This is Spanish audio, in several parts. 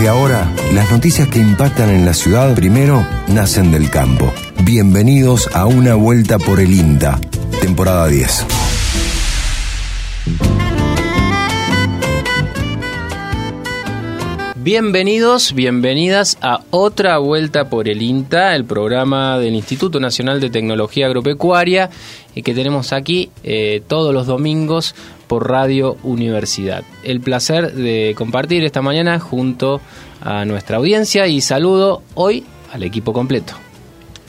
Desde ahora, las noticias que impactan en la ciudad primero nacen del campo. Bienvenidos a una vuelta por el INTA, temporada 10. Bienvenidos, bienvenidas a otra vuelta por el INTA, el programa del Instituto Nacional de Tecnología Agropecuaria, que tenemos aquí eh, todos los domingos por Radio Universidad. El placer de compartir esta mañana junto a nuestra audiencia y saludo hoy al equipo completo.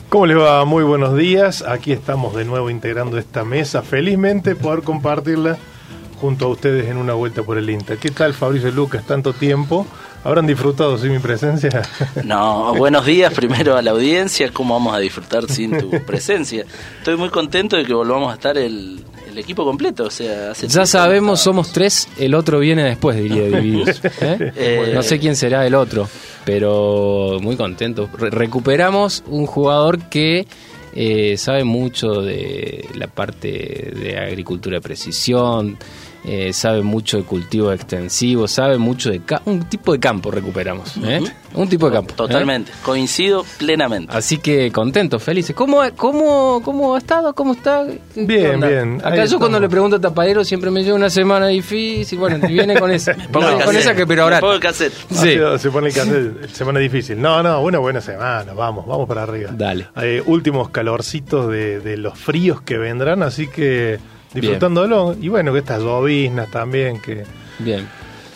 ¿Cómo les va? Muy buenos días. Aquí estamos de nuevo integrando esta mesa. Felizmente poder compartirla junto a ustedes en una vuelta por el INTA. ¿Qué tal Fabricio Lucas? Tanto tiempo. ¿Habrán disfrutado sin mi presencia? No, buenos días primero a la audiencia. ¿Cómo vamos a disfrutar sin tu presencia? Estoy muy contento de que volvamos a estar el, equipo completo. O sea, ya sabemos, somos tres, el otro viene después, diría Divididos. ¿eh? Eh, no sé quién será el otro, pero muy contento. recuperamos un jugador que eh, sabe mucho de la parte de agricultura de precisión, eh, sabe mucho de cultivo extensivo, sabe mucho de un tipo de campo recuperamos, ¿eh? un tipo de campo. Totalmente, coincido plenamente. Así que contentos, felices. ¿Cómo, cómo, cómo ha estado? ¿Cómo está? Bien, bien. Acá yo cuando le pregunto a Tapadero siempre me lleva una semana difícil, bueno, viene con esa. con esa que pero ahora. Se Sí. Se pone el cassette, semana difícil. No, no, una buena semana, vamos, vamos para arriba. Dale. Hay últimos calorcitos de, de los fríos que vendrán, así que disfrutándolo. Y bueno, que estas lloviznas también que... Bien.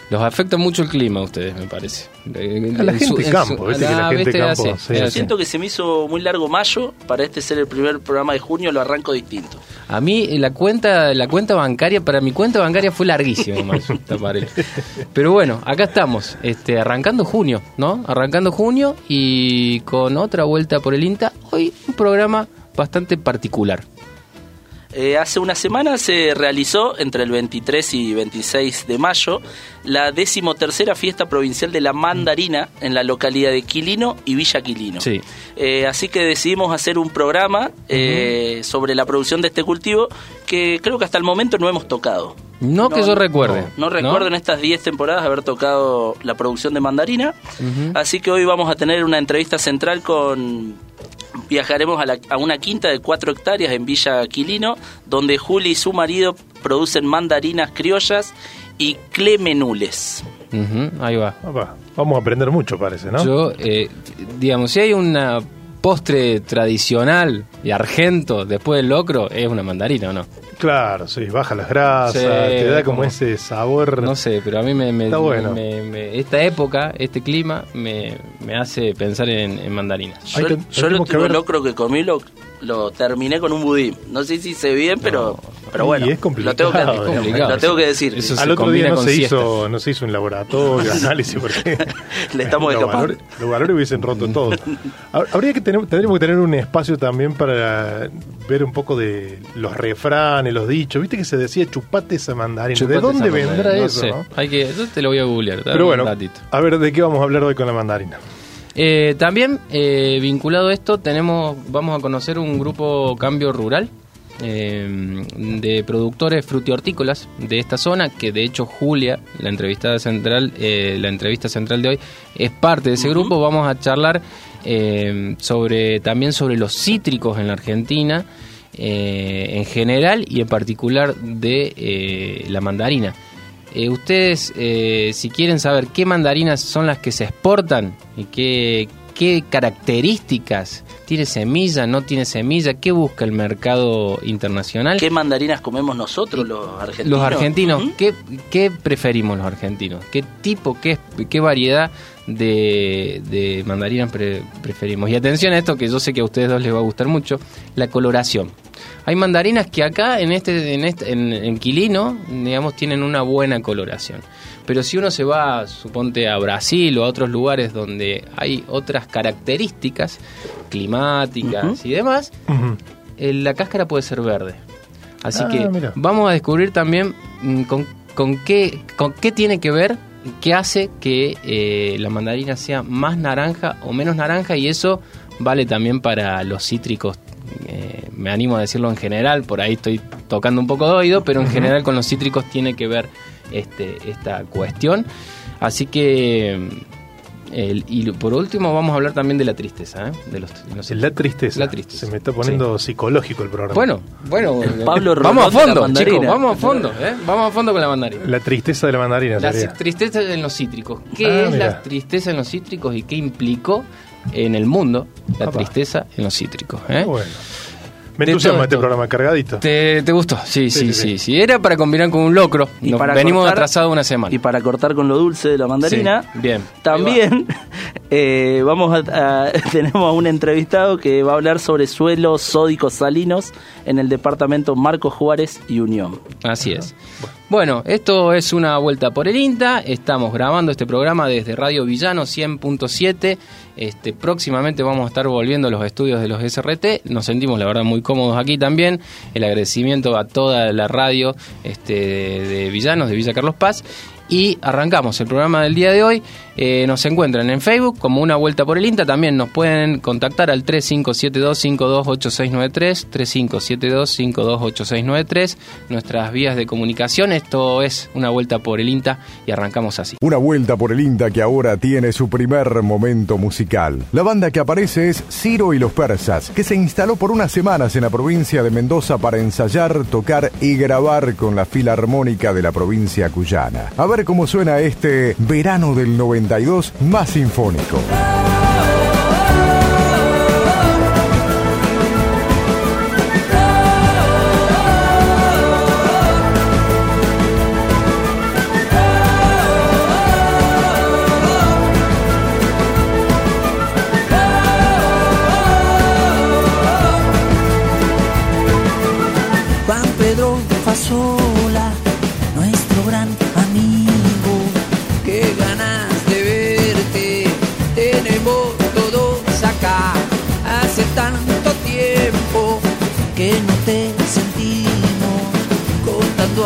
Los afecta mucho el clima a ustedes, me parece. A la gente de campo, ¿viste? que la gente campo. Siento que se me hizo muy largo mayo. Para este ser el primer programa de junio, lo arranco distinto. A mí, la cuenta la cuenta bancaria, para mi cuenta bancaria fue larguísima, mayo, Pero bueno, acá estamos, este, arrancando junio, ¿no? Arrancando junio y con otra vuelta por el INTA. Hoy un programa bastante particular. Eh, hace una semana se realizó, entre el 23 y 26 de mayo, la decimotercera fiesta provincial de la mandarina en la localidad de Quilino y Villa Quilino. Sí. Eh, así que decidimos hacer un programa eh, sobre la producción de este cultivo que creo que hasta el momento no hemos tocado. No, que yo recuerde. No, recuerdo en estas 10 temporadas haber tocado la producción de mandarina. Así que hoy vamos a tener una entrevista central con viajaremos a, una quinta de 4 hectáreas en Villa Quilino, donde Juli y su marido producen mandarinas criollas y clemenules. ahí va. Vamos a aprender mucho, parece, ¿no? Yo, eh, digamos, si hay una postre tradicional y argento después del locro, es una mandarina, ¿o no? Claro, sí, baja las grasas, te da como, ese sabor. No sé, pero a mí me, está bueno. esta época, este clima, me, hace pensar en, mandarinas. Yo, yo el locro que comí lo, lo terminé con un budín. No sé si hice bien, pero, pero bueno. es complicado. Lo tengo que, decir. Al otro día no se, hizo, no se hizo un laboratorio, análisis, porque le estamos los valores, los valores hubiesen roto todo. Habría que tener, tendríamos que tener un espacio también para ver un poco de los refranes, los dichos. Viste que se decía chupate esa mandarina. ¿De dónde vendrá eso? Hay que, yo te lo voy a googlear. Pero bueno, a ver, ¿de qué vamos a hablar hoy con la mandarina? Eh, también eh, vinculado a esto tenemos, vamos a conocer un grupo Cambio Rural eh, de productores frutihortícolas de esta zona, que de hecho Julia, la entrevistada central, la entrevista central de hoy, es parte de ese grupo. Vamos a charlar sobre también sobre los cítricos en la Argentina. en general y en particular de la mandarina. Eh, ustedes, eh, si quieren saber qué mandarinas son las que se exportan y qué, qué características tiene semilla, no tiene semilla, qué busca el mercado internacional. ¿Qué mandarinas comemos nosotros los argentinos? Los argentinos, ¿qué, preferimos los argentinos? ¿Qué tipo, qué, qué variedad de, mandarinas preferimos? Y atención a esto que yo sé que a ustedes dos les va a gustar mucho, la coloración. Hay mandarinas que acá en este, en este, en, Quilino, digamos, tienen una buena coloración. Pero si uno se va, suponte, a Brasil o a otros lugares donde hay otras características climáticas y demás, eh, la cáscara puede ser verde. Así ah, que vamos a descubrir también mm, con, con, qué, con qué tiene que ver, qué hace que eh, la mandarina sea más naranja o menos naranja y eso vale también para los cítricos eh, me animo a decirlo en general, por ahí estoy tocando un poco de oído, pero en general con los cítricos tiene que ver este, esta cuestión. Así que El- y por último vamos a hablar también de la tristeza, ¿eh? De los, de los- La tristeza. La tristeza. Se me está poniendo psicológico el programa. Bueno, bueno, Pablo vamos a fondo, chicos, vamos a fondo, ¿eh? Vamos a fondo con la mandarina. La tristeza de la mandarina La sería. tristeza en los cítricos. ¿Qué Ah, es mira. la tristeza en los cítricos y qué implicó en el mundo la tristeza en los cítricos? ¿eh? Bueno. Me entusiasma este programa cargadito. ¿Te, te gustó? Sí Sí, sí, sí, sí, sí, Era para combinar con un locro. Y Nos para venimos cortar- atrasados una semana. Y para cortar con lo dulce de la mandarina, Sí, bien. también eh, vamos a, a- tenemos a un entrevistado que va a hablar sobre suelos sódicos salinos en el departamento Marcos Juárez y Unión. Así es. Bueno, esto es una vuelta por el INTA. Estamos grabando este programa desde Radio Villano 100.7. Este, próximamente vamos a estar volviendo a los estudios de los SRT. Nos sentimos, la verdad, muy cómodos aquí también. El agradecimiento a toda la radio este, de, de Villanos, de Villa Carlos Paz. Y arrancamos el programa del día de hoy. Eh, nos encuentran en Facebook como Una Vuelta por el INTA. También nos pueden contactar al 3572-528693, 3572-528693, nuestras vías de comunicación. Esto es Una Vuelta por el INTA y arrancamos así. Una vuelta por el INTA que ahora tiene su primer momento musical. La banda que aparece es Ciro y los Persas, que se instaló por unas semanas en la provincia de Mendoza para ensayar, tocar y grabar con la Filarmónica de la provincia cuyana. A ver cómo suena este verano del 92 más sinfónico.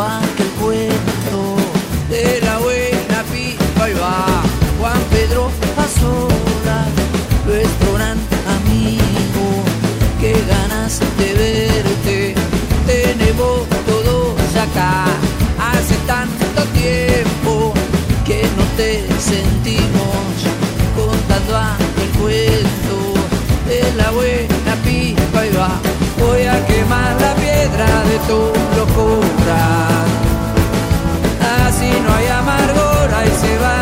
Contando aquel cuento de la buena pipa y va, Juan Pedro Fasola, nuestro gran amigo, qué ganas de verte, tenemos todos acá, hace tanto tiempo que no te sentimos, contando aquel cuento de la buena pipa y va, voy a quemar la piedra de tu locura, y se va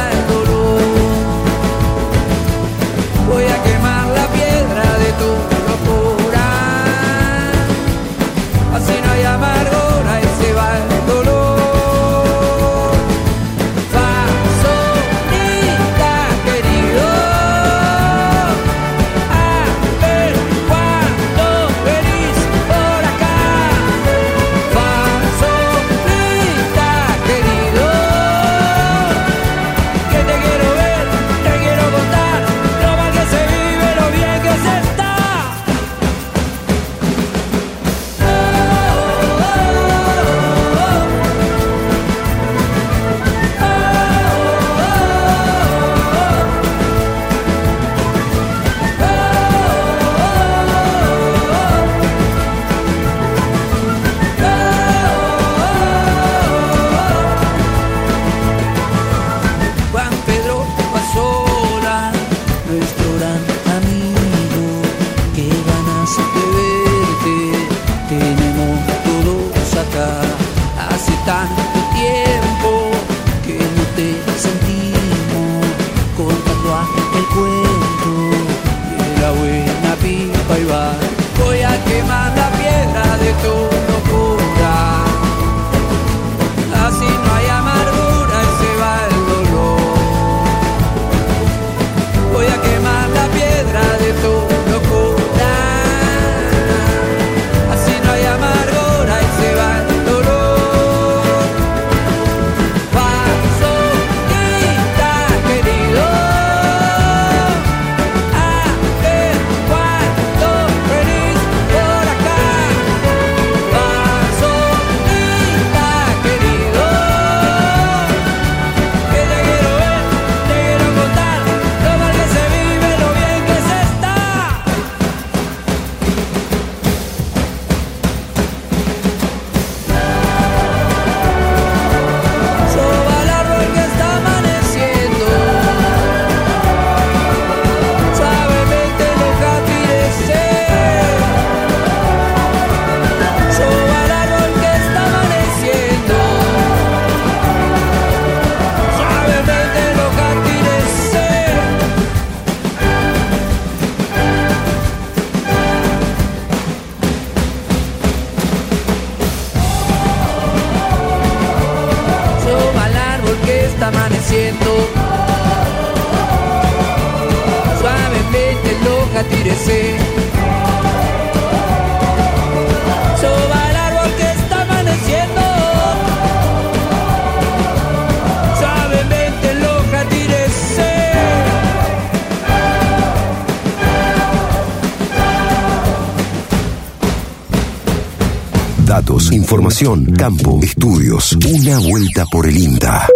información, campo, estudios. Una vuelta por el INTA.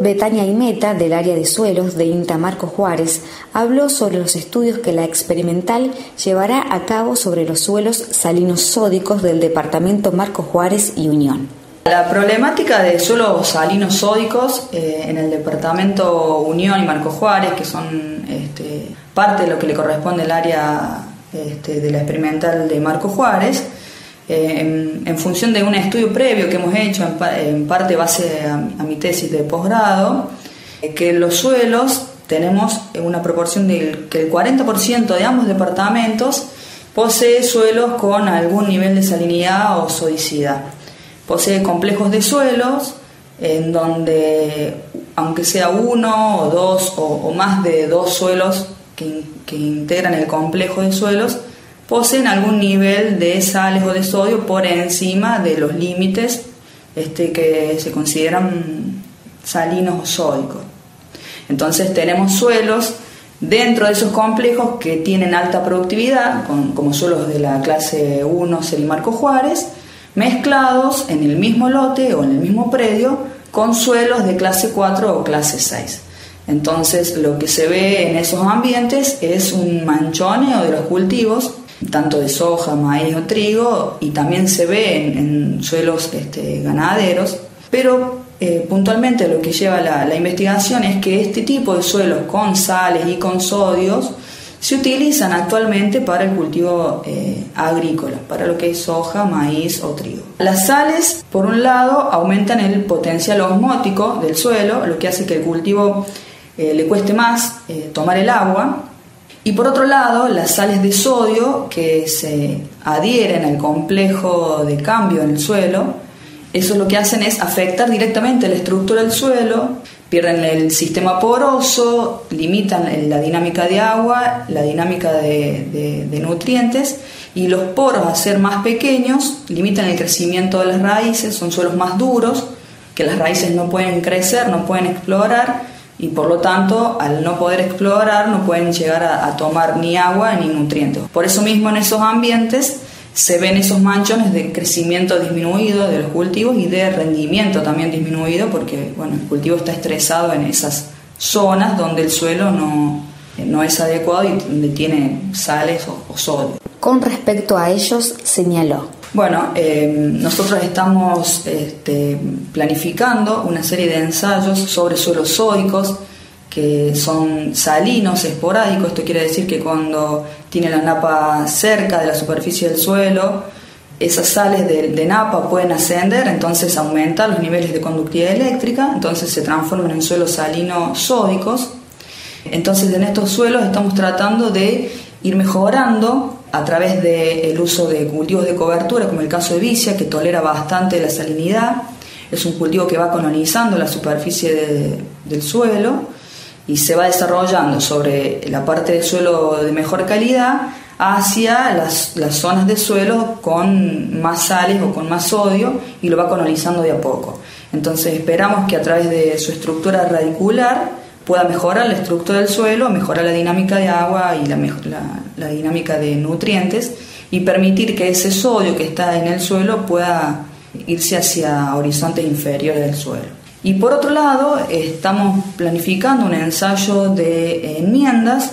Betania Imeta, del área de suelos de INTA Marco Juárez, habló sobre los estudios que la experimental llevará a cabo sobre los suelos salinos sódicos del departamento Marco Juárez y Unión. La problemática de suelos salinos sódicos eh, en el departamento Unión y Marco Juárez, que son este, parte de lo que le corresponde al área este, de la experimental de Marco Juárez, eh, en, en función de un estudio previo que hemos hecho, en, pa- en parte base a, mi tesis de posgrado, eh, que los suelos tenemos una proporción del que el 40% de ambos departamentos posee suelos con algún nivel de salinidad o sodicidad. Posee complejos de suelos en donde, aunque sea uno o dos o, más de dos suelos que integran el complejo de suelos, poseen algún nivel de sales o de sodio por encima de los límites este, que se consideran salinos o sódicos. Entonces tenemos suelos dentro de esos complejos que tienen alta productividad, como suelos de la clase 1 Selimarco Juárez, mezclados en el mismo lote o en el mismo predio con suelos de clase 4 o clase 6. Entonces lo que se ve en esos ambientes es un manchoneo de los cultivos, tanto de soja, maíz o trigo, y también se ve en, suelos este, ganaderos, pero eh, puntualmente lo que lleva la, investigación es que este tipo de suelos con sales y con sodios se utilizan actualmente para el cultivo eh, agrícola, para lo que es soja, maíz o trigo. Las sales, por un lado, aumentan el potencial osmótico del suelo, lo que hace que el cultivo eh, le cueste más tomar el agua. Y por otro lado, las sales de sodio que se adhieren al complejo de cambio en el suelo, eso lo que hacen es afectar directamente la estructura del suelo, pierden el sistema poroso, limitan la dinámica de agua, la dinámica de, nutrientes y los poros a ser más pequeños limitan el crecimiento de las raíces, son suelos más duros, que las raíces no pueden crecer, no pueden explorar y por lo tanto al no poder explorar no pueden llegar a, tomar ni agua ni nutrientes. Por eso mismo en esos ambientes se ven esos manchones de crecimiento disminuido de los cultivos y de rendimiento también disminuido porque bueno, el cultivo está estresado en esas zonas donde el suelo no, no es adecuado y donde tiene sales o, o sodio. Con respecto a ellos, señaló. Bueno, eh, nosotros estamos este, planificando una serie de ensayos sobre suelos sódicos que son salinos, esporádicos. Esto quiere decir que cuando tiene la napa cerca de la superficie del suelo, esas sales de, napa pueden ascender, entonces aumentan los niveles de conductividad eléctrica, entonces se transforman en suelos salinos sódicos. Entonces en estos suelos estamos tratando de ir mejorando a través del uso de cultivos de cobertura, como el caso de Vicia, que tolera bastante la salinidad. Es un cultivo que va colonizando la superficie de- del suelo y se va desarrollando sobre la parte del suelo de mejor calidad hacia las, las zonas de suelo con más sales o con más sodio y lo va colonizando de a poco. Entonces esperamos que a través de su estructura radicular pueda mejorar la estructura del suelo, mejorar la dinámica de agua y la, dinámica de nutrientes y permitir que ese sodio que está en el suelo pueda irse hacia horizontes inferiores del suelo. Y por otro lado, estamos planificando un ensayo de enmiendas,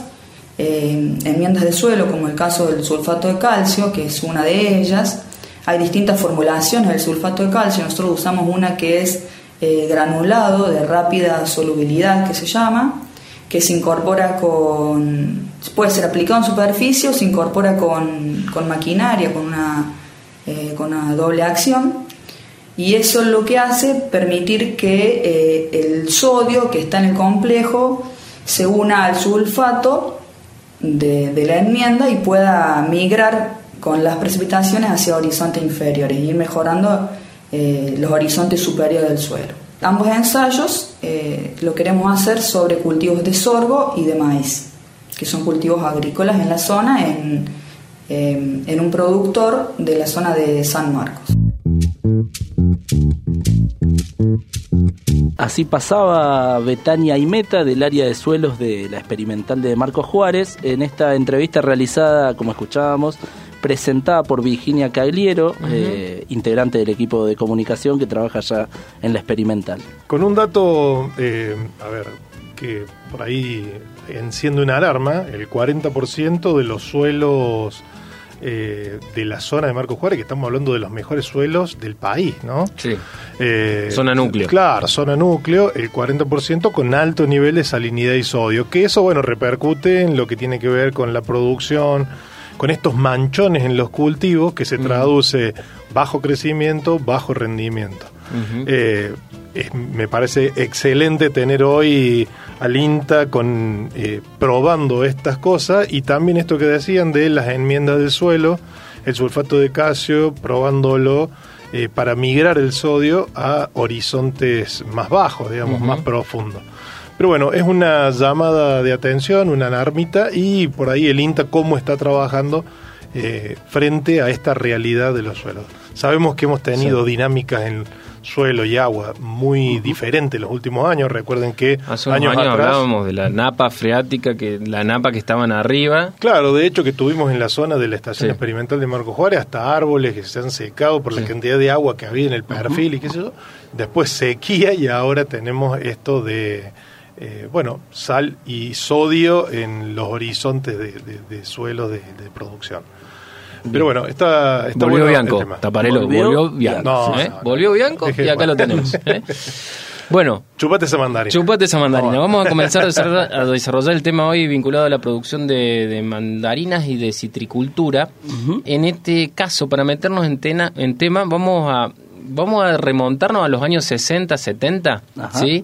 eh, enmiendas de suelo, como el caso del sulfato de calcio, que es una de ellas. Hay distintas formulaciones del sulfato de calcio, nosotros usamos una que es eh, granulado de rápida solubilidad, que se llama, que se incorpora con, puede ser aplicado en superficie o se incorpora con, con maquinaria, con una, eh, con una doble acción. Y eso lo que hace permitir que eh, el sodio que está en el complejo se una al sulfato de, de la enmienda y pueda migrar con las precipitaciones hacia horizontes inferiores y ir mejorando eh, los horizontes superiores del suelo. Ambos ensayos eh, lo queremos hacer sobre cultivos de sorgo y de maíz. que son cultivos agrícolas en la zona, en, em, en un productor de la zona de San Marcos. Así pasaba Betania Meta del área de suelos de la experimental de Marcos Juárez en esta entrevista realizada, como escuchábamos, presentada por Virginia Cagliero, eh, integrante del equipo de comunicación que trabaja ya en la experimental. Con un dato, eh, a ver, que por ahí enciende una alarma, el 40% de los suelos eh, de la zona de Marcos Juárez, que estamos hablando de los mejores suelos del país, ¿no? Sí. Eh, Zona núcleo. Claro, zona núcleo, el 40% con alto nivel de salinidad y sodio, que eso, bueno, repercute en lo que tiene que ver con la producción, con estos manchones en los cultivos que se traduce bajo crecimiento, bajo rendimiento. Eh, es- me parece excelente tener hoy al INTA con, eh, probando estas cosas y también esto que decían de las enmiendas del suelo, el sulfato de calcio, probándolo eh, para migrar el sodio a horizontes más bajos, digamos, más profundos. Pero bueno, es una llamada de atención, una alarmita y por ahí el INTA cómo está trabajando eh, frente a esta realidad de los suelos. Sabemos que hemos tenido dinámicas en suelo y agua muy diferentes los últimos años. Recuerden que Hace unos años, atrás, hablábamos de la napa freática, que la napa que estaban arriba. Claro, de hecho que tuvimos en la zona de la estación Sí. experimental de Marco Juárez hasta árboles que se han secado por la cantidad de agua que había en el perfil y qué sé yo. Después sequía y ahora tenemos esto de, eh, bueno, sal y sodio en los horizontes de, de, de suelos de, de producción. Pero bueno, está, está volvió bueno el Bianco, tema. Taparelo, Volvió volvió, Bianco. No, ¿eh? no, no. Volvió Bianco y acá lo tenemos. ¿eh? Bueno, Chupate esa mandarina. Chupate esa mandarina. Vamos a comenzar a desarrollar, a desarrollar el tema hoy vinculado a la producción de, de mandarinas y de citricultura. En este caso, para meternos en, tena- en tema, vamos a, vamos a remontarnos a los años 60, 70, Ajá. ¿sí?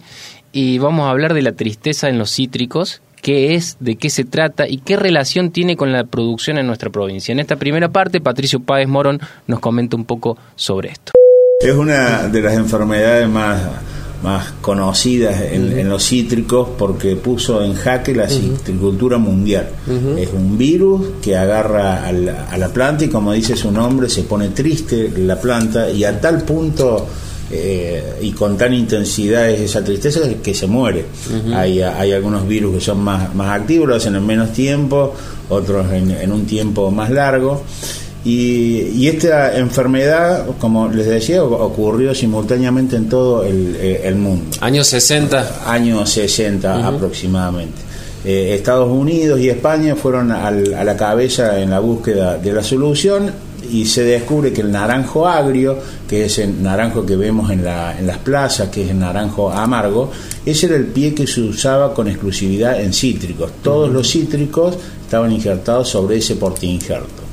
Y vamos a hablar de la tristeza en los cítricos, qué es, de qué se trata y qué relación tiene con la producción en nuestra provincia. En esta primera parte, Patricio Páez Morón nos comenta un poco sobre esto. Es una de las enfermedades más, más conocidas en, en los cítricos porque puso en jaque la citricultura mundial. Es un virus que agarra a la, a la planta y como dice su nombre se pone triste la planta y a tal punto eh, y con tan intensidad es esa tristeza que se muere. hay, hay algunos virus que son más, más activos, lo hacen en menos tiempo, otros en, en un tiempo más largo. Y, y esta enfermedad, como les decía, ocurrió simultáneamente en todo el, eh, el mundo, Años 60. años 60 aproximadamente. Eh, Estados Unidos y España fueron al- a la cabeza en la búsqueda de la solución y se descubre que el naranjo agrio, que es el naranjo que vemos en, la- en las plazas, que es el naranjo amargo, ese era el pie que se usaba con exclusividad en cítricos. Todos los cítricos estaban injertados sobre ese portainjerto.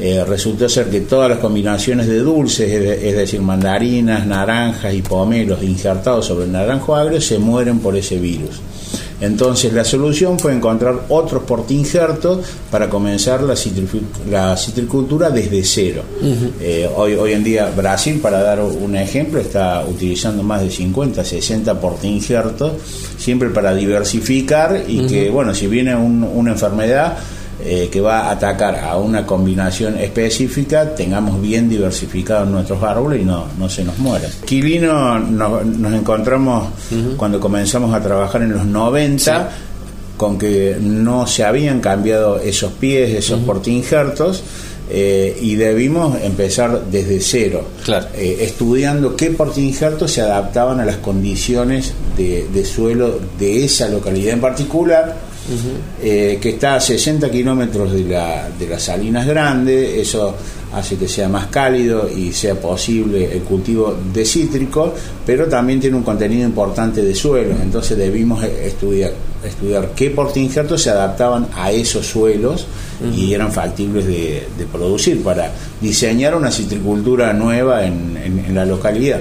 Eh, resultó ser que todas las combinaciones de dulces, es decir, mandarinas, naranjas y pomelos injertados sobre el naranjo agrio, se mueren por ese virus. Entonces la solución fue encontrar otros portainjertos para comenzar la, la citricultura desde cero. Eh, hoy, hoy en día Brasil, para dar un ejemplo, está utilizando más de 50, 60 portainjertos, siempre para diversificar y que, bueno, si viene un- una enfermedad, eh, que va a atacar a una combinación específica, tengamos bien diversificados nuestros árboles y no, no se nos mueran. Quilino nos, nos encontramos cuando comenzamos a trabajar en los 90 con que no se habían cambiado esos pies, esos portainjertos. eh, y debimos empezar desde cero, Claro. eh, estudiando qué portainjertos se adaptaban a las condiciones de, de suelo de esa localidad en particular, eh, que está a 60 kilómetros de, la, de las Salinas Grandes, eso hace que sea más cálido y sea posible el cultivo de cítricos, pero también tiene un contenido importante de suelos, entonces debimos eh, estudiar, estudiar qué portainjertos se adaptaban a esos suelos y eran factibles de, de producir para diseñar una citricultura nueva en, en- en la localidad.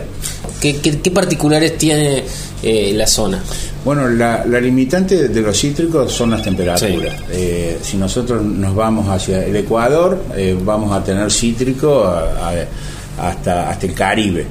¿Qué, qué, qué particulares tiene eh, la zona? Bueno, la, la limitante de los cítricos son las temperaturas. Eh, si nosotros nos vamos hacia el Ecuador, eh, vamos a tener cítrico a- a- hasta, hasta el Caribe.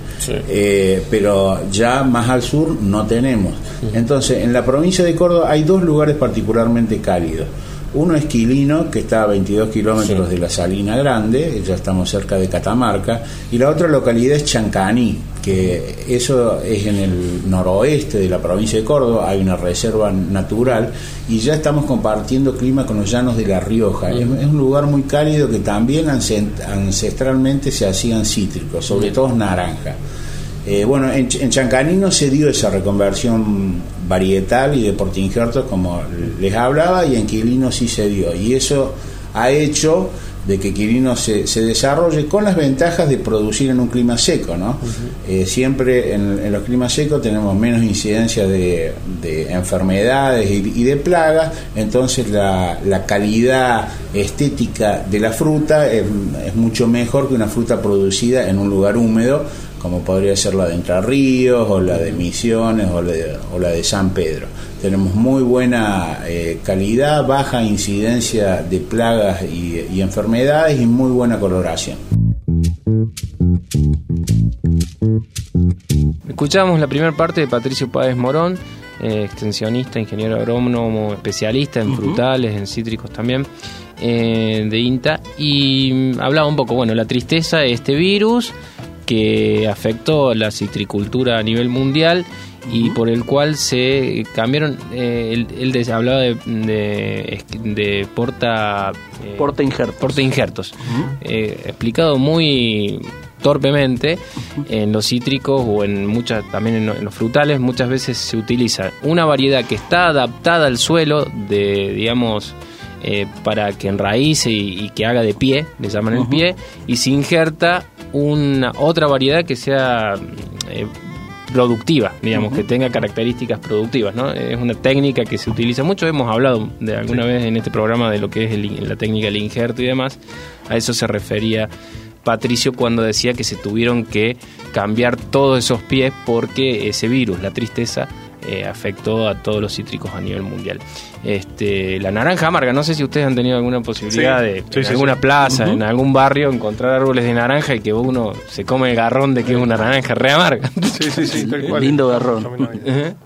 Eh, pero ya más al sur no tenemos. Entonces, en la provincia de Córdoba hay dos lugares particularmente cálidos. Uno es Quilino, que está a 22 kilómetros de la Salina Grande, ya estamos cerca de Catamarca, y la otra localidad es Chancaní, que eso es en el noroeste de la provincia de Córdoba, hay una reserva natural y ya estamos compartiendo clima con los llanos de La Rioja. Es, es un lugar muy cálido que también ancest- ancestralmente se hacían cítricos, sobre todo naranja. Eh, bueno, en, Ch- en Chancaní no se dio esa reconversión varietal y de Portingerto como les hablaba y en Quilino sí se dio. Y eso ha hecho de que Quilino se, se desarrolle con las ventajas de producir en un clima seco, ¿no? Eh, siempre en, en los climas secos tenemos menos incidencia de, de enfermedades y, y de plagas, entonces la, la calidad estética de la fruta es, es mucho mejor que una fruta producida en un lugar húmedo, como podría ser la de Entre Ríos o la de Misiones o la de, o la de San Pedro. Tenemos muy buena eh, calidad, baja incidencia de plagas y, y enfermedades y muy buena coloración. Escuchamos la primera parte de Patricio Páez Morón, eh, extensionista, ingeniero agrónomo, especialista en frutales, en cítricos también, eh, de INTA, y mm, hablaba un poco, bueno, la tristeza de este virus que afectó la citricultura a nivel mundial y por el cual se cambiaron, eh, él, hablaba de, de, de porta... eh, Porta injertos. porta injertos. Eh, explicado muy torpemente en los cítricos o en muchas también en, lo- en los frutales muchas veces se utiliza una variedad que está adaptada al suelo de digamos eh, para que enraíce y, y que haga de pie le llaman el pie y se injerta una otra variedad que sea eh, productiva, digamos, que tenga características productivas, ¿no? Es una técnica que se utiliza mucho, hemos hablado de alguna vez en este programa de lo que es el la técnica del injerto y demás, a eso se refería Patricio cuando decía que se tuvieron que cambiar todos esos pies porque ese virus, la tristeza, eh, afectó a todos los cítricos a nivel mundial. Este, la naranja amarga, no sé si ustedes han tenido alguna posibilidad Sí, de sí, en sí, alguna sí. plaza, en algún barrio, encontrar árboles de naranja y que uno se come el garrón de que es una naranja re amarga. Sí, sí, sí, tal cual. Lindo garrón.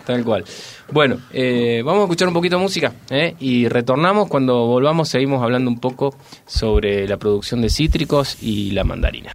Tal cual. Bueno, eh, vamos a escuchar un poquito de música ¿eh? y retornamos. Cuando volvamos, seguimos hablando un poco sobre la producción de cítricos y la mandarina.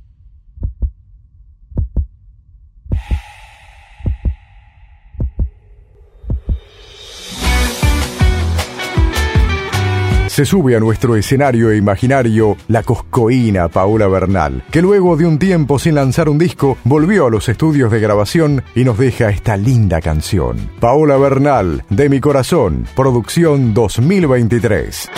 Se sube a nuestro escenario imaginario la coscoína Paola Bernal, que luego de un tiempo sin lanzar un disco, volvió a los estudios de grabación y nos deja esta linda canción. Paola Bernal, De mi corazón, producción 2023.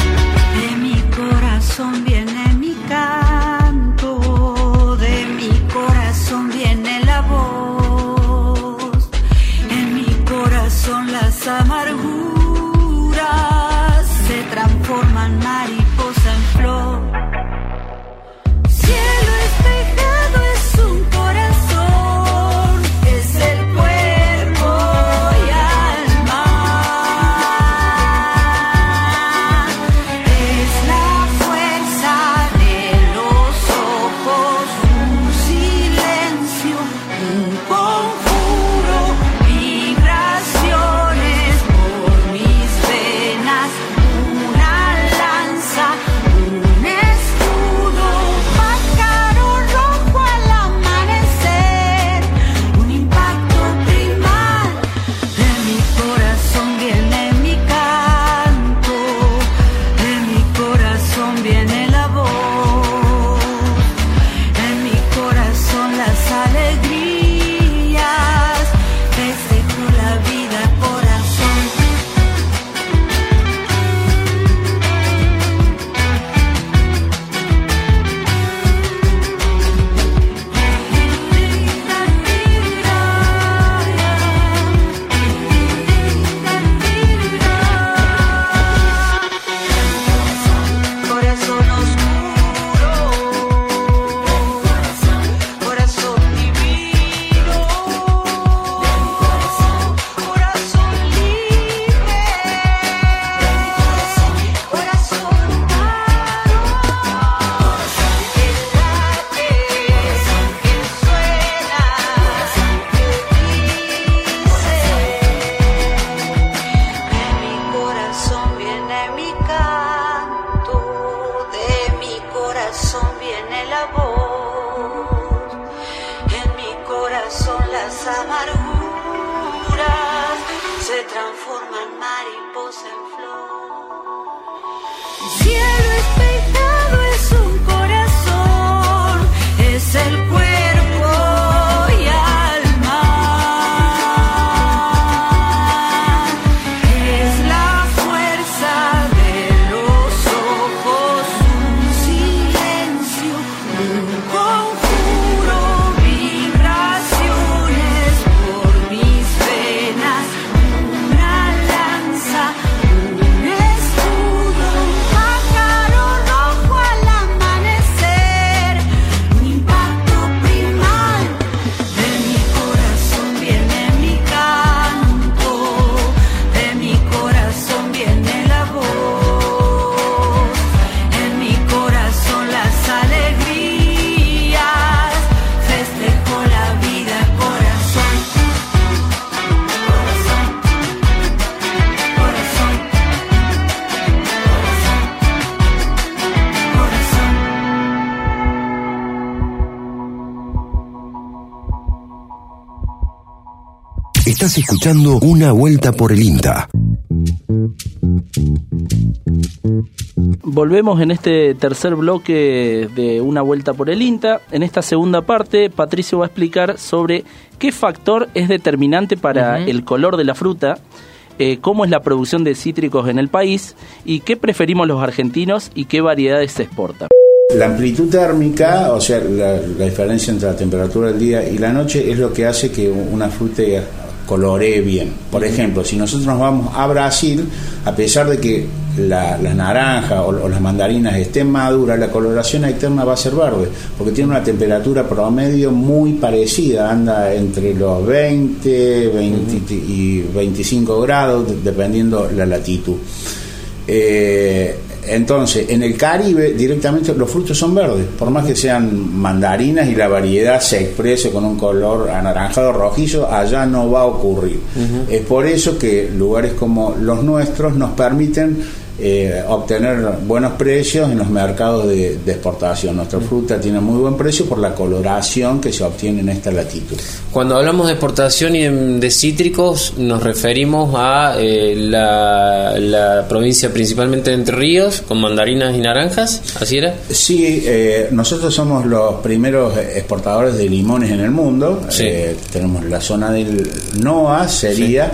Estás escuchando Una Vuelta por el INTA. Volvemos en este tercer bloque de una vuelta por el INTA. En esta segunda parte, Patricio va a explicar sobre qué factor es determinante para el color de la fruta, eh, cómo es la producción de cítricos en el país y qué preferimos los argentinos y qué variedades se exportan. La amplitud térmica, o sea, la, la diferencia entre la temperatura del día y la noche, es lo que hace que una fruta coloree bien. Por ejemplo, si nosotros nos vamos a Brasil, a pesar de que la- las naranjas o, o las mandarinas estén maduras, la coloración externa va a ser verde, porque tiene una temperatura promedio muy parecida, anda entre los 20, 20 y 25 grados, de- dependiendo la latitud. Eh, entonces, en el Caribe directamente los frutos son verdes, por más que sean mandarinas y la variedad se exprese con un color anaranjado rojizo, allá no va a ocurrir. Es por eso que lugares como los nuestros nos permiten eh, obtener buenos precios en los mercados de, de exportación. Nuestra fruta tiene muy buen precio por la coloración que se obtiene en esta latitud. Cuando hablamos de exportación y de, cítricos, nos referimos a eh, la, la provincia principalmente de Entre Ríos, con mandarinas y naranjas, ¿así era? Sí, eh, nosotros somos los primeros exportadores de limones en el mundo. Sí. Tenemos la zona del NOA, sería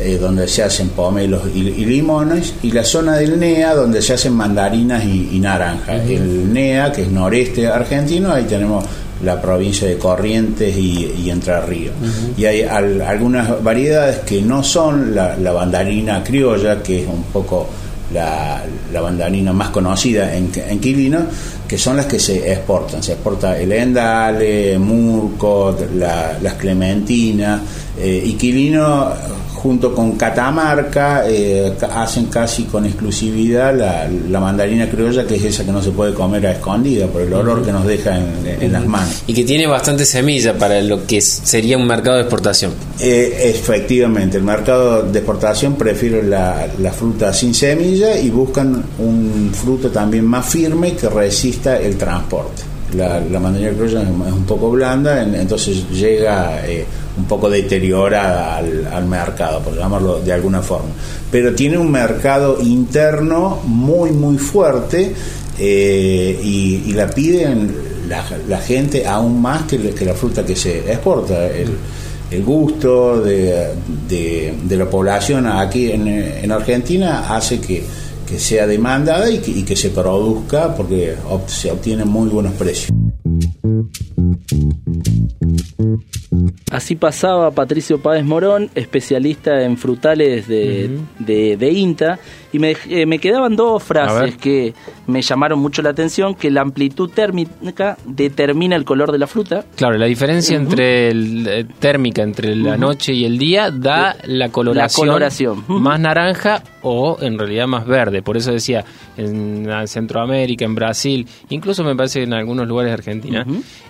eh, donde se hacen pomelos y, y limones, y la zona del NEA, donde se hacen mandarinas y, y naranjas. El NEA, que es noreste argentino, ahí tenemos la provincia de Corrientes y, y Entre Ríos. Y hay al- algunas variedades que no son la, la mandarina criolla, que es un poco la, la bandanina más conocida en, en Quilino, que son las que se exportan. Se exporta el endale, murco, la- las clementinas, eh, y Quilino junto con Catamarca eh, hacen casi con exclusividad la, la mandarina criolla, que es esa que no se puede comer a escondida por el olor que nos deja en, en las manos. Y que tiene bastante semilla para lo que sería un mercado de exportación. Eh, efectivamente, el mercado de exportación prefiere la, la fruta sin semilla y buscan un fruto también más firme que resista el transporte. La, la mandarina criolla es un poco blanda, en- entonces llega eh, un poco deteriorada al, al mercado, por llamarlo de alguna forma. Pero tiene un mercado interno muy, muy fuerte eh, y, y la piden la, gente aún más que, la- fruta que se exporta. El, gusto de, de- la población aquí en, en Argentina hace que, sea demandada y que, y que se produzca porque se obtienen muy buenos precios. Así pasaba Patricio Páez Morón, especialista en frutales de, de, de INTA, y me, eh, me quedaban dos frases que me llamaron mucho la atención, que la amplitud térmica determina el color de la fruta. Claro, la diferencia entre el, eh, térmica entre la noche y el día da la coloración, coloración. Ujú. más naranja o en realidad más verde. Por eso decía, en Centroamérica, en Brasil, incluso me parece que en algunos lugares de Argentina,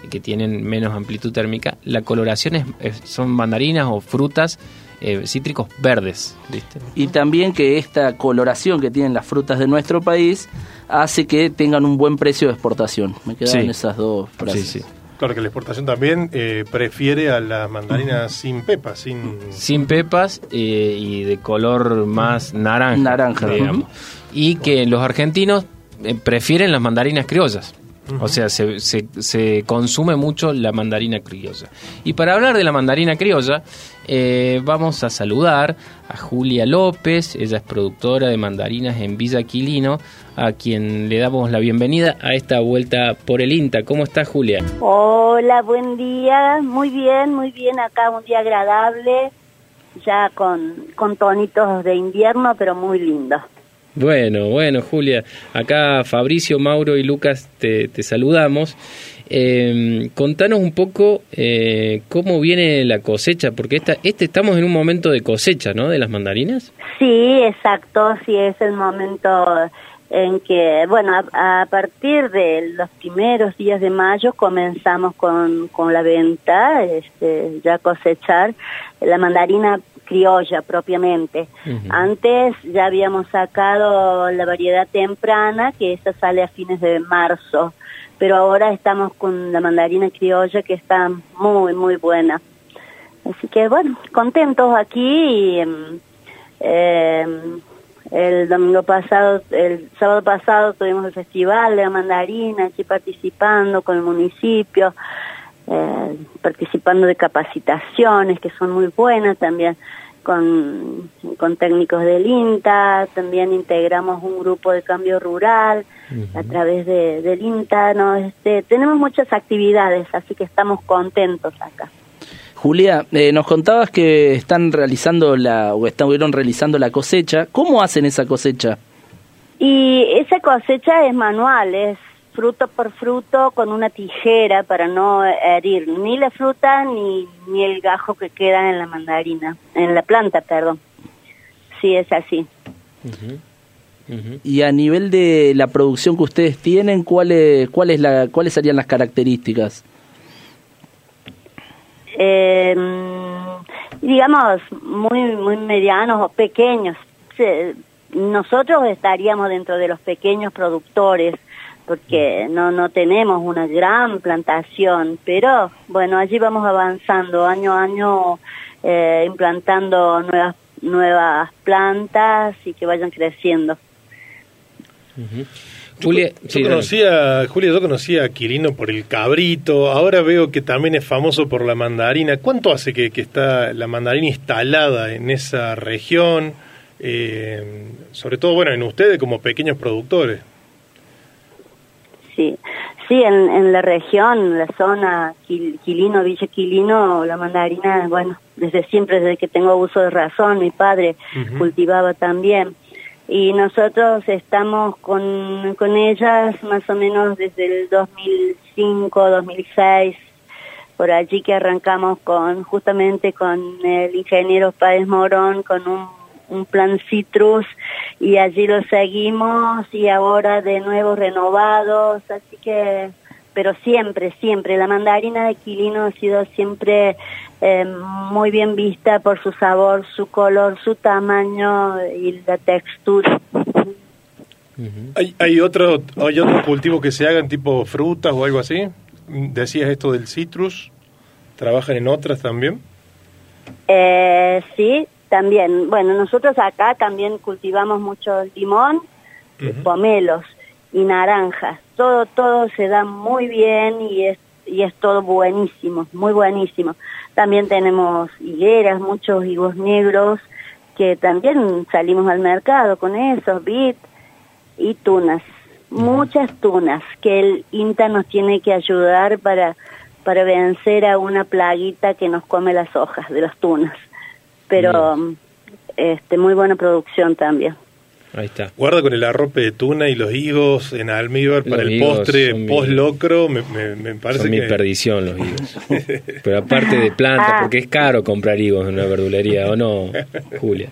que tienen menos amplitud térmica, la coloración es, es- son mandarinas o frutas eh, cítricos verdes. ¿viste? Y también que esta coloración que tienen las frutas de nuestro país hace que tengan un buen precio de exportación. Me quedaban Sí. esas dos frases. Sí, sí. Claro que la exportación también eh, prefiere a las mandarinas sin pepas, sin... Sin pepas eh, y de color más naranja. Naranja. digamos. Y que los argentinos eh, prefieren las mandarinas criollas. O sea, se, se, consume mucho la mandarina criolla. Y para hablar de la mandarina criolla, eh, vamos a saludar a Julia López, ella es productora de mandarinas en Villa Quilino, a quien le damos la bienvenida a esta vuelta por el INTA. ¿Cómo está Julia? Hola, buen día. Muy bien, muy bien. Acá un día agradable, ya con, con tonitos de invierno, pero muy lindo. Bueno, bueno, Julia, acá Fabricio, Mauro y Lucas te, te saludamos. Eh, contanos un poco eh, cómo viene la cosecha, porque esta, este estamos en un momento de cosecha, ¿no? De las mandarinas. Sí, exacto, sí es el momento en que, bueno, a, a partir de los primeros días de mayo comenzamos con, con la venta, este, ya cosechar la mandarina criolla propiamente. Antes ya habíamos sacado la variedad temprana, que esa sale a fines de marzo, pero ahora estamos con la mandarina criolla que está muy, muy buena. Así que bueno, contentos aquí y em, em, el domingo pasado, el sábado pasado tuvimos el festival de la mandarina, aquí participando con el municipio, eh, participando de capacitaciones que son muy buenas también con, con técnicos del INTA, también integramos un grupo de cambio rural a través de, del INTA, ¿no? este, tenemos muchas actividades, así que estamos contentos acá. Julia, eh, nos contabas que están realizando la, o estuvieron realizando la cosecha. ¿Cómo hacen esa cosecha? Y esa cosecha es manual, es fruto por fruto con una tijera para no herir ni la fruta ni, ni el gajo que queda en la mandarina, en la planta, perdón. Sí, es así. Y a nivel de la producción que ustedes tienen, ¿cuáles cuál la, ¿cuáles serían las características? Eh, digamos, muy, muy medianos o pequeños. Nosotros estaríamos dentro de los pequeños productores porque no, no tenemos una gran plantación, pero bueno, allí vamos avanzando año a año, eh, implantando nuevas, nuevas plantas y que vayan creciendo. Julia, Yo sí, conocía, Julia, yo conocía a Quirino por el cabrito, ahora veo que también es famoso por la mandarina. ¿Cuánto hace que, que está la mandarina instalada en esa región? Eh, sobre todo, bueno, en ustedes como pequeños productores. Sí, sí, en, en la región, la zona Quil- Quilino, Villa Quilino, la mandarina, bueno, desde siempre, desde que tengo uso de razón, mi padre cultivaba también. Y nosotros estamos con, con ellas más o menos desde el 2005, 2006, por allí que arrancamos con justamente con el ingeniero Páez Morón, con un, un plan citrus y allí lo seguimos y ahora de nuevo renovados, así que, pero siempre, siempre, la mandarina de Quilino ha sido siempre eh, muy bien vista por su sabor, su color, su tamaño y la textura. ¿Hay, hay, otro, ¿Hay otro cultivo que se hagan tipo frutas o algo así? Decías esto del citrus. ¿Trabajan en otras también? Eh, sí, también. Bueno, nosotros acá también cultivamos mucho limón, pomelos y naranjas. Todo, todo se da muy bien y es, y es todo buenísimo, muy buenísimo. También tenemos higueras, muchos higos negros que también salimos al mercado con esos, bit y tunas. Muchas tunas que el INTA nos tiene que ayudar para, para vencer a una plaguita que nos come las hojas de las tunas. Pero este muy buena producción también. Ahí está. Guarda con el arrope de tuna y los higos en almíbar para el postre son mi- post locro. Me, me, me parece Son mi perdición los higos. Pero aparte de plantas, Ah. porque es caro comprar higos en una verdulería, ¿o no, Julia?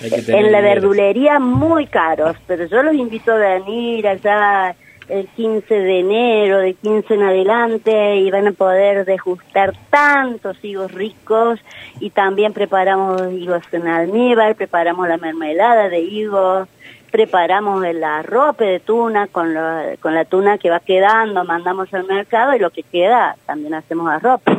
Hay que tener En la dinero. verdulería muy caros, pero yo los invito a venir allá el 15 de enero, de 15 en adelante, y van a poder degustar tantos higos ricos, y también preparamos higos en almíbar, preparamos la mermelada de higos, preparamos el arrope de tuna con, lo- con la tuna que va quedando, mandamos al mercado y lo que queda también hacemos arrope.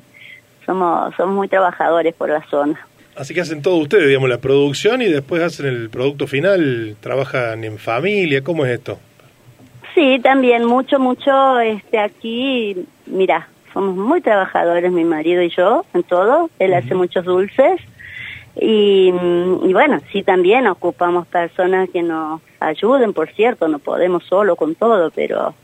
Somos, somos muy trabajadores por la zona. Así que hacen todo ustedes, digamos, la producción y después hacen el producto final, trabajan en familia, ¿cómo es esto? Sí, también mucho, mucho, este, aquí, mira, somos muy trabajadores, mi marido y yo, en todo. Él hace muchos dulces. Y, y bueno, sí, también ocupamos personas que nos ayuden, por cierto, no podemos solo con todo, pero,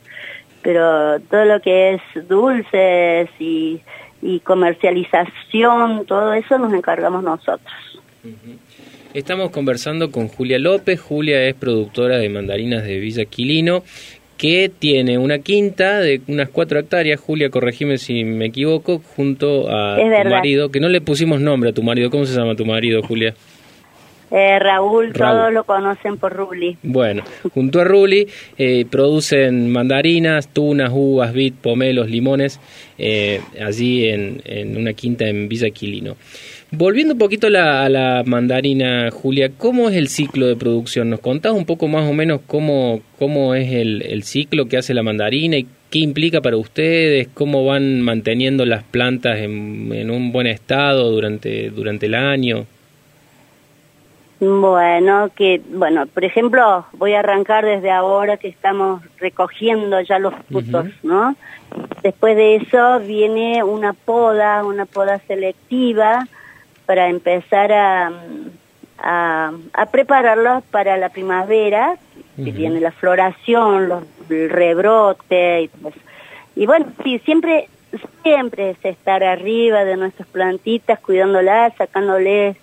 pero todo lo que es dulces y, y comercialización, todo eso nos encargamos nosotros. Estamos conversando con Julia López. Julia es productora de mandarinas de Villa Quilino, que tiene una quinta de unas cuatro hectáreas. Julia, corregime si me equivoco, junto a Es tu verdad. marido, que no le pusimos nombre a tu marido. ¿Cómo se llama tu marido, Julia? Eh, Raúl, Raúl. todos lo conocen por Rubli. Bueno, junto a Ruli eh, producen mandarinas, tunas, uvas, vid, pomelos, limones, eh, allí en, en una quinta en Villa Quilino. Volviendo un poquito a la, a la mandarina, Julia, ¿cómo es el ciclo de producción? ¿Nos contás un poco más o menos cómo, cómo es el, el ciclo que hace la mandarina y qué implica para ustedes? ¿Cómo van manteniendo las plantas en, en un buen estado durante, durante el año? Bueno, que bueno, por ejemplo, voy a arrancar desde ahora que estamos recogiendo ya los frutos, ¿no? Después de eso viene una poda, una poda selectiva para empezar a, a, a prepararlos para la primavera, que viene la floración, los, el rebrote y todo eso. Y bueno, sí, siempre siempre es estar arriba de nuestras plantitas, cuidándolas, sacándoles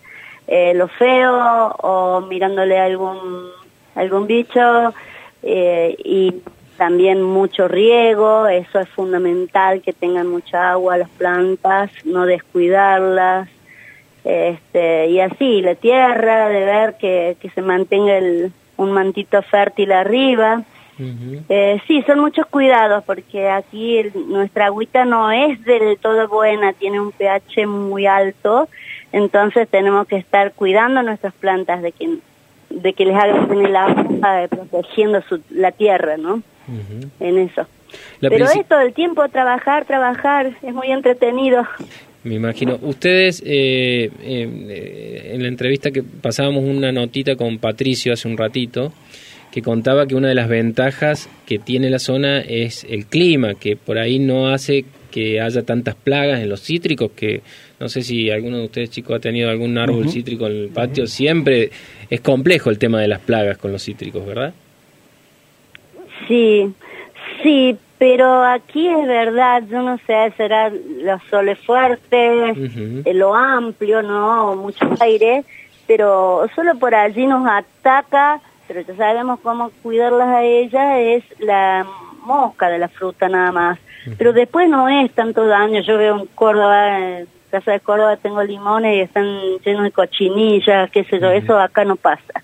eh, lo feo o mirándole algún algún bicho eh, y también mucho riego, eso es fundamental que tengan mucha agua las plantas, no descuidarlas, este y así la tierra de ver que, que se mantenga el, un mantito fértil arriba. Eh, sí, son muchos cuidados porque aquí el- nuestra agüita no es del todo buena, tiene un pH muy alto, entonces tenemos que estar cuidando nuestras plantas de que de que les hagan el agua, eh, protegiendo su, la tierra, ¿no? En eso. La Pero princi- es todo el tiempo trabajar, trabajar, es muy entretenido. Me imagino. Ustedes, eh, eh, en la entrevista que pasábamos una notita con Patricio hace un ratito, que contaba que una de las ventajas que tiene la zona es el clima, que por ahí no hace que haya tantas plagas en los cítricos, que no sé si alguno de ustedes chicos ha tenido algún árbol cítrico en el patio, siempre es complejo el tema de las plagas con los cítricos, ¿verdad? Sí, sí, pero aquí es verdad, yo no sé, será los soles fuertes, eh, lo amplio, ¿no? Mucho aire, pero solo por allí nos ataca, pero ya sabemos cómo cuidarlas a ellas, es la mosca de la fruta nada más. Pero después no es tanto daño, yo veo en Córdoba, en Casa de Córdoba tengo limones y están llenos de cochinillas, qué sé yo, eso acá no pasa.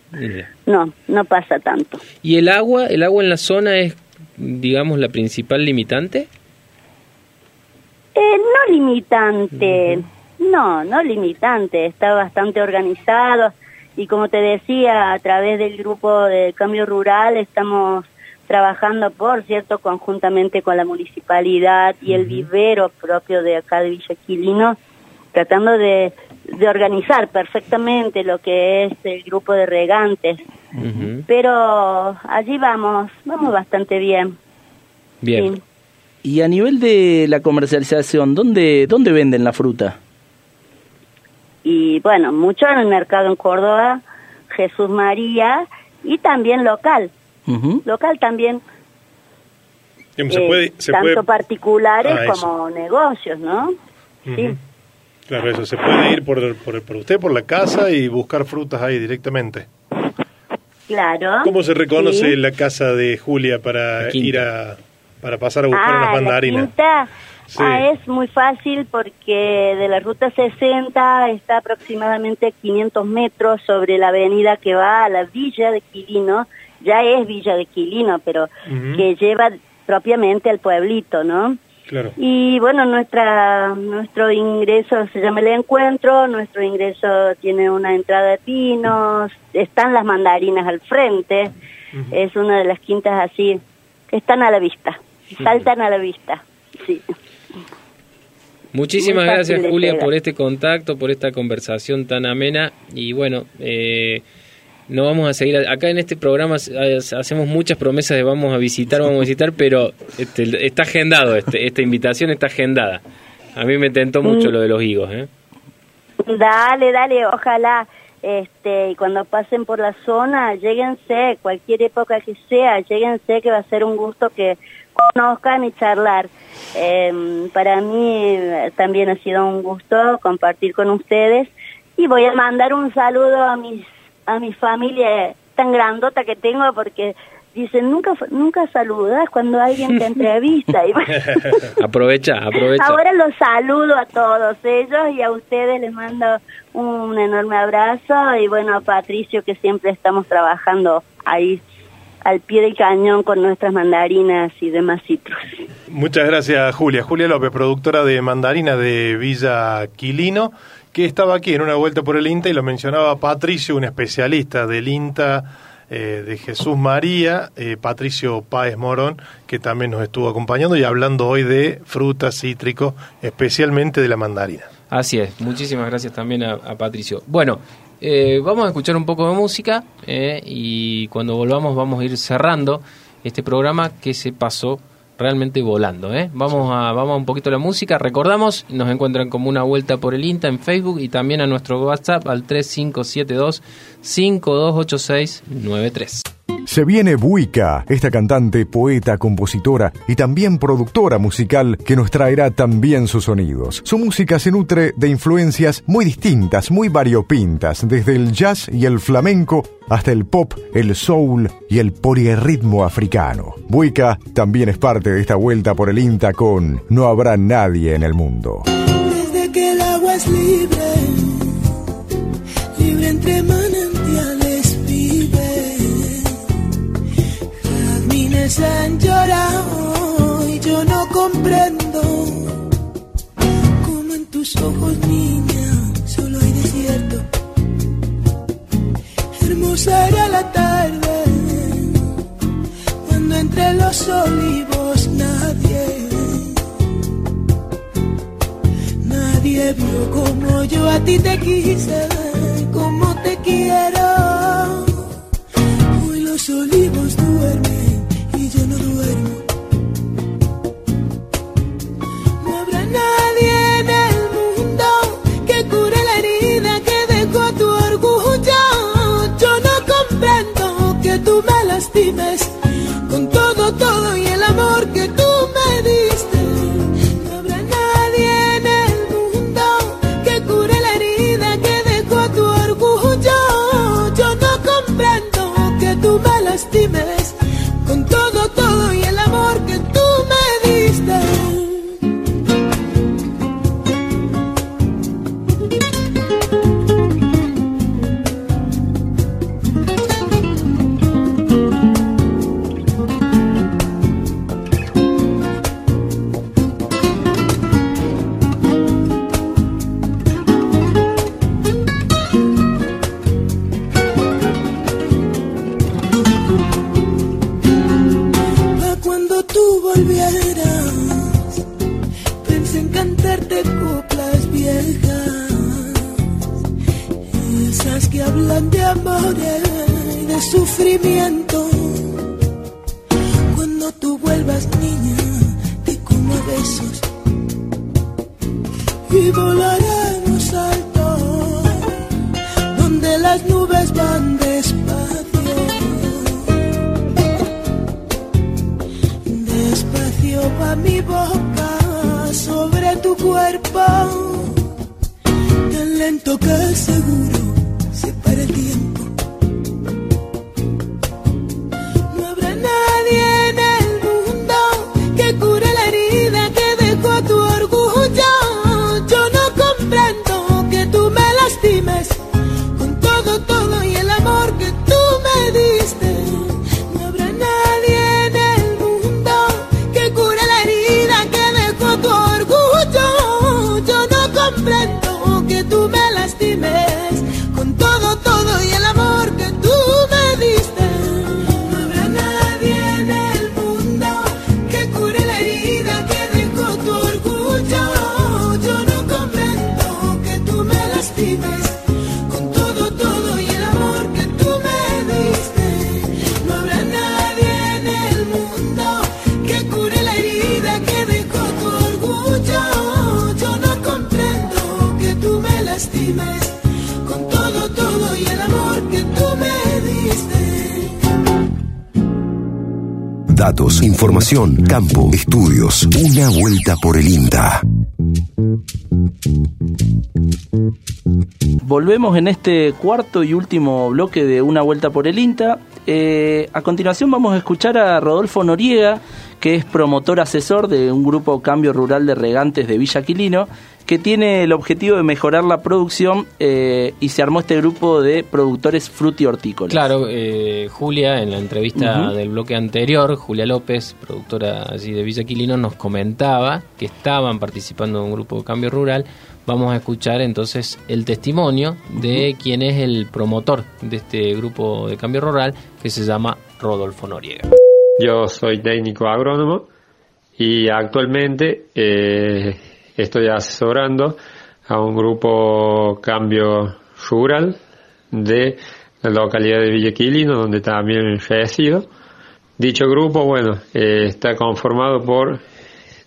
No, no pasa tanto. ¿Y el agua, el agua en la zona es, digamos, la principal limitante? Eh, no limitante, no, no limitante, está bastante organizado y como te decía, a través del grupo de cambio rural estamos trabajando, por cierto, conjuntamente con la municipalidad y el vivero propio de acá de Villa Quilino, tratando de, de organizar perfectamente lo que es el grupo de regantes. Pero allí vamos, vamos bastante bien. Bien. Y a nivel de la comercialización, ¿dónde, dónde venden la fruta? y bueno, mucho en el mercado en Córdoba, Jesús María y también local, local también, Digamos, se eh, puede, se tanto puede- particulares Ah, como negocios, ¿no? Sí. Claro, eso, se puede ir por, por, por usted, por la casa y buscar frutas ahí directamente. Claro. ¿Cómo se reconoce Sí. la casa de Julia para ir a para pasar a buscar Ah, unas la mandarinas? quinta. Sí. Ah, es muy fácil porque de la ruta 60 está aproximadamente 500 metros sobre la avenida que va a la villa de Quilino. Ya es villa de Quilino, pero que lleva propiamente al pueblito, ¿no? Claro. Y bueno, nuestra nuestro ingreso se llama el encuentro, nuestro ingreso tiene una entrada de pinos, están las mandarinas al frente, es una de las quintas así que están a la vista, saltan a la vista. Sí. Muchísimas gracias Julia por este contacto, por esta conversación tan amena y bueno, eh, no vamos a seguir acá en este programa eh, hacemos muchas promesas de vamos a visitar, vamos a visitar, pero este, está agendado, este, esta invitación está agendada. A mí me tentó mucho Mm. lo de los higos, ¿eh? Dale, dale, ojalá. Este, y cuando pasen por la zona, lléguense, cualquier época que sea, lléguense que va a ser un gusto que conozcan y charlar. Em, para mí eh, también ha sido un gusto compartir con ustedes y voy a mandar un saludo a mis a mi familia tan grandota que tengo porque dicen nunca nunca saludas cuando alguien te entrevista y bueno, Aprovecha, aprovecha. Ahora los saludo a todos ellos y a ustedes les mando un enorme abrazo y bueno, a Patricio que siempre estamos trabajando ahí al pie del cañón con nuestras mandarinas y demás citrus. Muchas gracias, Julia. Julia López, productora de Mandarina de Villa Quilino, que estaba aquí en una vuelta por el INTA y lo mencionaba Patricio, un especialista del INTA eh, de Jesús María, eh, Patricio Páez Morón, que también nos estuvo acompañando y hablando hoy de frutas, cítricos, especialmente de la mandarina. Así es, muchísimas gracias también a, Patricio. Bueno, eh, vamos a escuchar un poco de música y cuando volvamos vamos a ir cerrando este programa que se pasó realmente volando. ¿eh? Vamos, a, vamos a un poquito a la música. Recordamos, nos encuentran como una vuelta por el INTA en Facebook y también a nuestro WhatsApp al 3572 528693. Se viene Buica, esta cantante, poeta, compositora y también productora musical que nos traerá también sus sonidos. Su música se nutre de influencias muy distintas, muy variopintas, desde el jazz y el flamenco hasta el pop, el soul y el polirritmo africano. Buica también es parte de esta vuelta por el INTA con No habrá nadie en el mundo. Desde que el agua es libre, libre entre manantiales vive. Jazmines han llorado y yo no comprendo cómo en tus ojos, niña, solo hay desierto. Hermosa era la tarde cuando entre los olivos nadie Nadie vio como yo a ti te quise, como te quiero. Hoy los olivos duermen y yo no duermo. Campo, estudios. Una vuelta por el INTA. Volvemos en este cuarto y último bloque de Una Vuelta por el INTA. Eh, a continuación vamos a escuchar a Rodolfo Noriega, que es promotor asesor de un grupo Cambio Rural de Regantes de Villa Quilino, que tiene el objetivo de mejorar la producción eh, y se armó este grupo de productores frutihortícolas. Claro, eh, Julia, en la entrevista del bloque anterior, Julia López, productora allí de Villa Quilino, nos comentaba que estaban participando en un grupo de cambio rural. Vamos a escuchar entonces el testimonio de quien es el promotor de este grupo de cambio rural, que se llama Rodolfo Noriega. Yo soy técnico agrónomo y actualmente eh, estoy asesorando a un grupo cambio rural de la localidad de Villaquilino, donde también resido. Dicho grupo, bueno, eh, está conformado por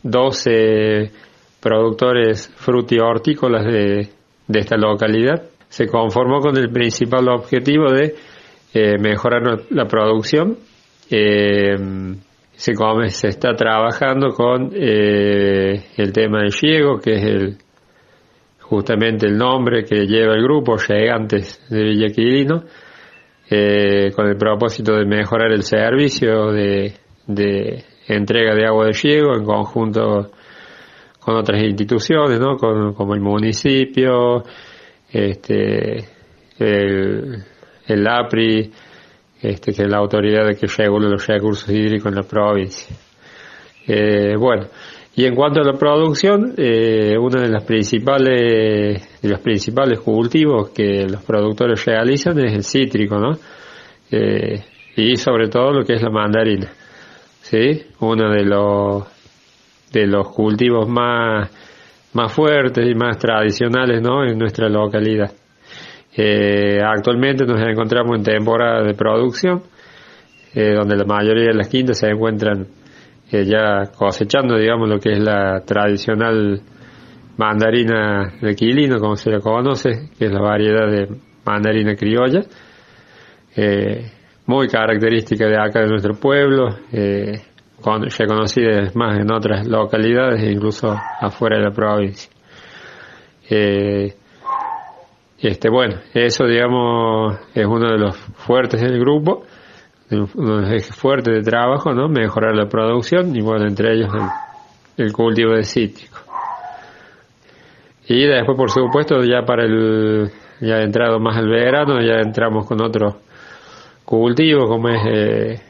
12 productores frutihortícolas de, de esta localidad. Se conformó con el principal objetivo de eh, mejorar la producción eh, se, come- se está trabajando con eh, el tema del riego, que es el justamente el nombre que lleva el grupo, Llegantes de Villaquilino, eh, con el propósito de mejorar el servicio de, entrega de agua de riego en conjunto con otras instituciones, ¿no? Con- como el municipio, este, el, el APRI, este, que es la autoridad que regula los recursos hídricos en la provincia. Eh, bueno, y en cuanto a la producción, eh, uno de las principales, de los principales cultivos que los productores realizan es el cítrico, ¿no? Eh, y sobre todo lo que es la mandarina, ¿sí? Uno de los, de los cultivos más, más fuertes y más tradicionales, ¿no? En nuestra localidad. Eh, actualmente nos encontramos en temporada de producción, eh, donde la mayoría de las quintas se encuentran eh, ya cosechando, digamos, lo que es la tradicional mandarina de Quilino, como se la conoce, que es la variedad de mandarina criolla, eh, muy característica de acá de nuestro pueblo, con, reconocida más en otras localidades e incluso afuera de la provincia. Este, bueno, eso digamos es uno de los fuertes del grupo, uno de los fuertes de trabajo, ¿no? Mejorar la producción y bueno, entre ellos el, el cultivo de cítrico. Y después, por supuesto, ya para el, ya entrado más el verano, ya entramos con otros cultivos como es eh,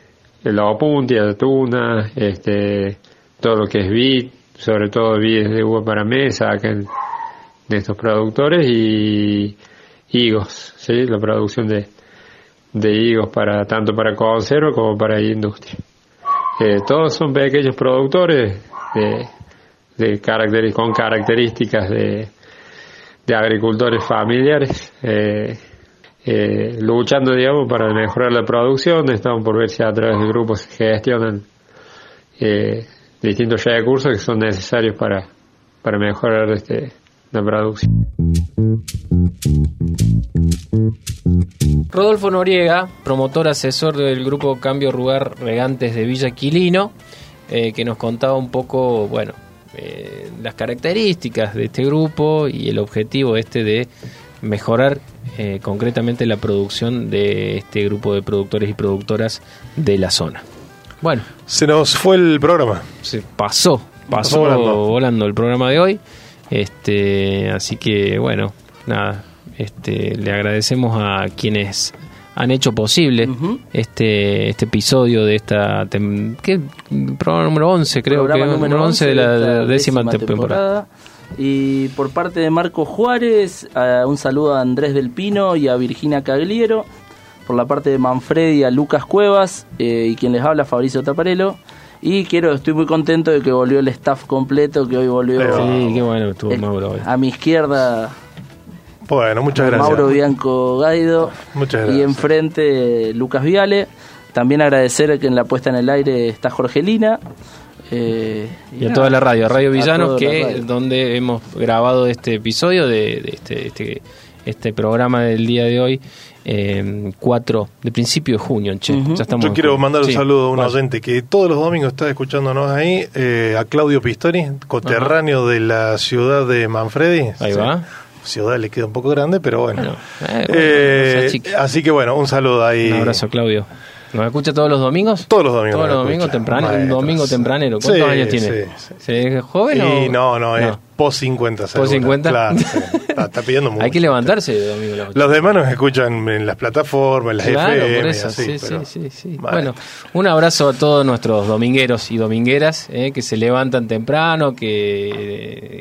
el opuntia, la tuna, este, todo lo que es vid, sobre todo vides de uva para mesa, acá de estos productores y higos, ¿sí? la producción de, de higos para tanto para conserva como para industria. Eh, todos son pequeños productores de, de caracteri- con características de, de agricultores familiares, eh, eh, luchando, digamos, para mejorar la producción. Estamos por ver si a través del grupo se gestionan eh, distintos recursos que son necesarios para, para mejorar este, la producción. Rodolfo Noriega, promotor asesor del grupo Cambio Rugar Regantes de Villa Quilino, eh, que nos contaba un poco, bueno, eh, las características de este grupo y el objetivo este de mejorar eh, concretamente la producción de este grupo de productores y productoras de la zona. Bueno, Se nos fue el programa. se pasó, pasó volando. volando. el programa de hoy. Este, así que bueno, nada, este, le agradecemos a quienes han hecho posible este este episodio de esta programa número 11 creo Programa que número 11 de la décima, temporada. Y por parte de Marco Juárez, un saludo a Andrés del Pino y a Virginia Cagliero. Por la parte de Manfredi, a Lucas Cuevas eh, y quien les habla, Fabricio Taparelo. Y quiero, estoy muy contento de que volvió el staff completo, que hoy volvió Sí, qué bueno estuvo el- Mauro hoy. a mi izquierda Bueno, muchas gracias. Mauro Bianco Gaido. Muchas Y gracias. enfrente Lucas Viale. También agradecer que en la puesta en el aire está Jorgelina. Eh, Y a nada, toda la radio, a Radio Villanos, que radio. donde hemos grabado este episodio de, de este, este este programa del día de hoy, eh, 4 de principio de junio, che. Ya estamos Yo quiero mandar un Sí, saludo a un vaya. oyente que todos los domingos está escuchándonos ahí, eh, a Claudio Pistori, coterráneo de la ciudad de Manfredi. Ahí Sí. va. Ciudad le queda un poco grande, pero bueno. eh, bueno, Eh, así que bueno, un saludo ahí. Un abrazo, Claudio. ¿Nos escucha todos los domingos? Todos los domingos. Todos los domingos temprano, un domingo tempranero. ¿Cuántos Sí, años tiene? sí, sí. ¿Se es joven o...? Y no, no, es post 50. seguro. ¿Post 50? Claro, está, está pidiendo mucho. Hay que levantarse de domingo. Los demás nos escuchan en las plataformas, en las Claro, FM. por y eso, así, sí, pero- sí, sí, sí. Vale. Bueno, un abrazo a todos nuestros domingueros y domingueras eh, que se levantan temprano, que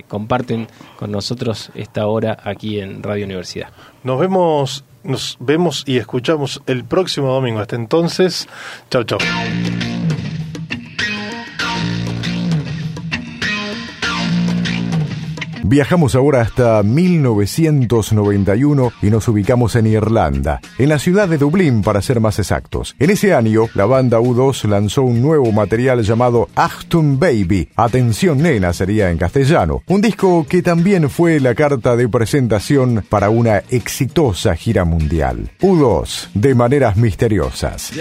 eh, comparten con nosotros esta hora aquí en Radio Universidad. Nos vemos, nos vemos y escuchamos el próximo domingo. Hasta entonces, chau, chau. Viajamos ahora hasta 1991 y nos ubicamos en Irlanda, en la ciudad de Dublín para ser más exactos. En ese año, la banda U2 lanzó un nuevo material llamado Achtung Baby, Atención Nena sería en castellano, un disco que también fue la carta de presentación para una exitosa gira mundial. U2, de maneras misteriosas.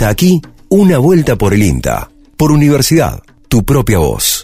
Hasta aquí, una vuelta por el INTA. Por universidad, tu propia voz.